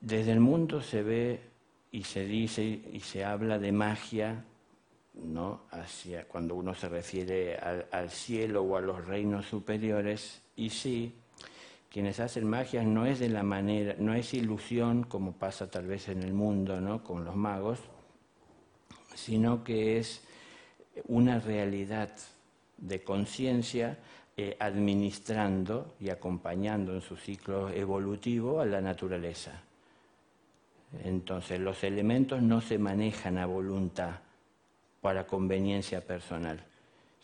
Desde el mundo se ve y se dice y se habla de magia, ¿no? Hacia cuando uno se refiere al, al cielo o a los reinos superiores, y sí, quienes hacen magia no es de la manera, no es ilusión como pasa tal vez en el mundo, ¿no? Con los magos, sino que es una realidad de conciencia eh, administrando y acompañando en su ciclo evolutivo a la naturaleza. Entonces los elementos no se manejan a voluntad para conveniencia personal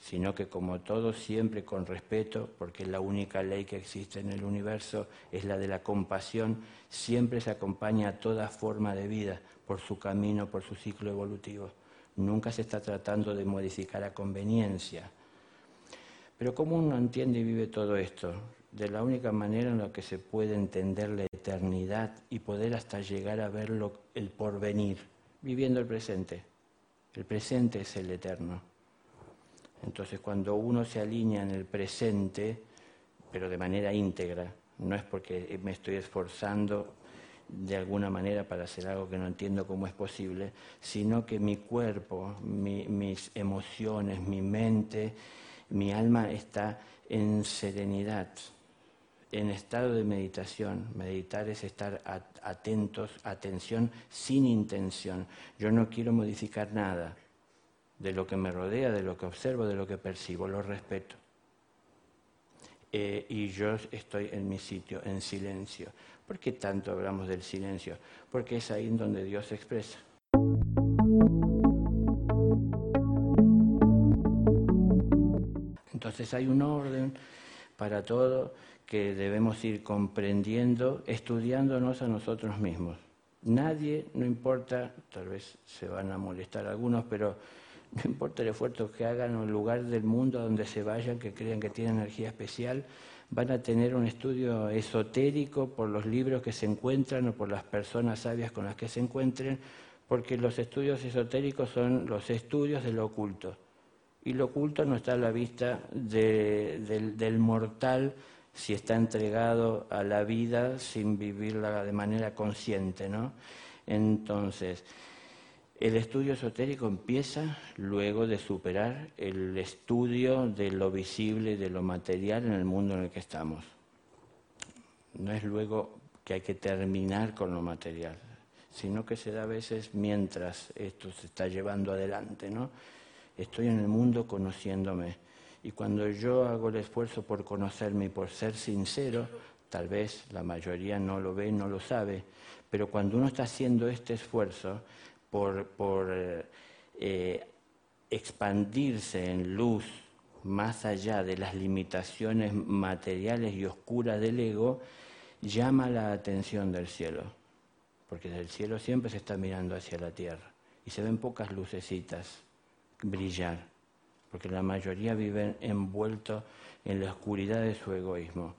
sino que como todo siempre con respeto, porque la única ley que existe en el universo es la de la compasión, siempre se acompaña a toda forma de vida por su camino, por su ciclo evolutivo. Nunca se está tratando de modificar a conveniencia. Pero ¿cómo uno entiende y vive todo esto? De la única manera en la que se puede entender la eternidad y poder hasta llegar a ver el porvenir, viviendo el presente. El presente es el eterno. Entonces, cuando uno se alinea en el presente, pero de manera íntegra, no es porque me estoy esforzando de alguna manera para hacer algo que no entiendo cómo es posible, sino que mi cuerpo, mis emociones, mi mente, mi alma está en serenidad, en estado de meditación. Meditar es estar atentos, atención sin intención. Yo no quiero modificar nada, de lo que me rodea, de lo que observo, de lo que percibo, lo respeto. Eh, y yo estoy en mi sitio, en silencio. ¿Por qué tanto hablamos del silencio? Porque es ahí en donde Dios se expresa. Entonces hay un orden para todo que debemos ir comprendiendo, estudiándonos a nosotros mismos. Nadie, no importa, tal vez se van a molestar algunos, pero no importa el esfuerzo que hagan o el lugar del mundo donde se vayan, que crean que tienen energía especial, van a tener un estudio esotérico por los libros que se encuentran o por las personas sabias con las que se encuentren, porque los estudios esotéricos son los estudios de lo oculto. Y lo oculto no está a la vista del, del mortal si está entregado a la vida sin vivirla de manera consciente, ¿no? Entonces, el estudio esotérico empieza luego de superar el estudio de lo visible, de lo material en el mundo en el que estamos. No es luego que hay que terminar con lo material, sino que se da a veces mientras esto se está llevando adelante, ¿no? Estoy en el mundo conociéndome. Y cuando yo hago el esfuerzo por conocerme y por ser sincero, tal vez la mayoría no lo ve, no lo sabe, pero cuando uno está haciendo este esfuerzo, por, eh, expandirse en luz más allá de las limitaciones materiales y oscuras del ego, llama la atención del cielo, porque del cielo siempre se está mirando hacia la tierra y se ven pocas lucecitas brillar, porque la mayoría viven envueltos en la oscuridad de su egoísmo.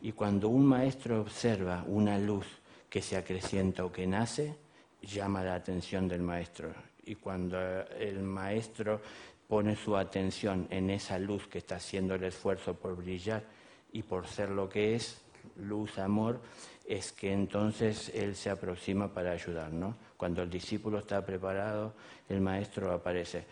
Y cuando un maestro observa una luz que se acrecienta o que nace, llama la atención del maestro. Y cuando el maestro pone su atención en esa luz que está haciendo el esfuerzo por brillar y por ser lo que es, luz, amor, es que entonces él se aproxima para ayudar, ¿no? Cuando el discípulo está preparado, el maestro aparece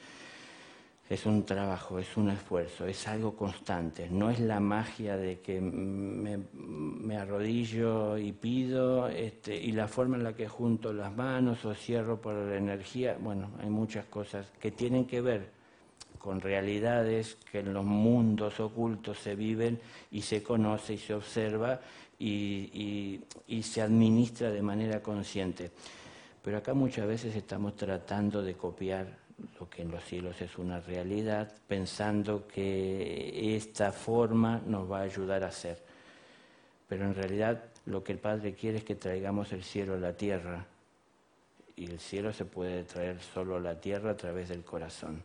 es un trabajo, es un esfuerzo, es algo constante. No es la magia de que me, arrodillo y pido este, y la forma en la que junto las manos o cierro por la energía. Bueno, hay muchas cosas que tienen que ver con realidades que en los mundos ocultos se viven y se conoce y se observa y se administra de manera consciente. Pero acá muchas veces estamos tratando de copiar lo que en los cielos es una realidad, pensando que esta forma nos va a ayudar a ser. Pero en realidad lo que el Padre quiere es que traigamos el cielo a la tierra. Y el cielo se puede traer solo a la tierra a través del corazón.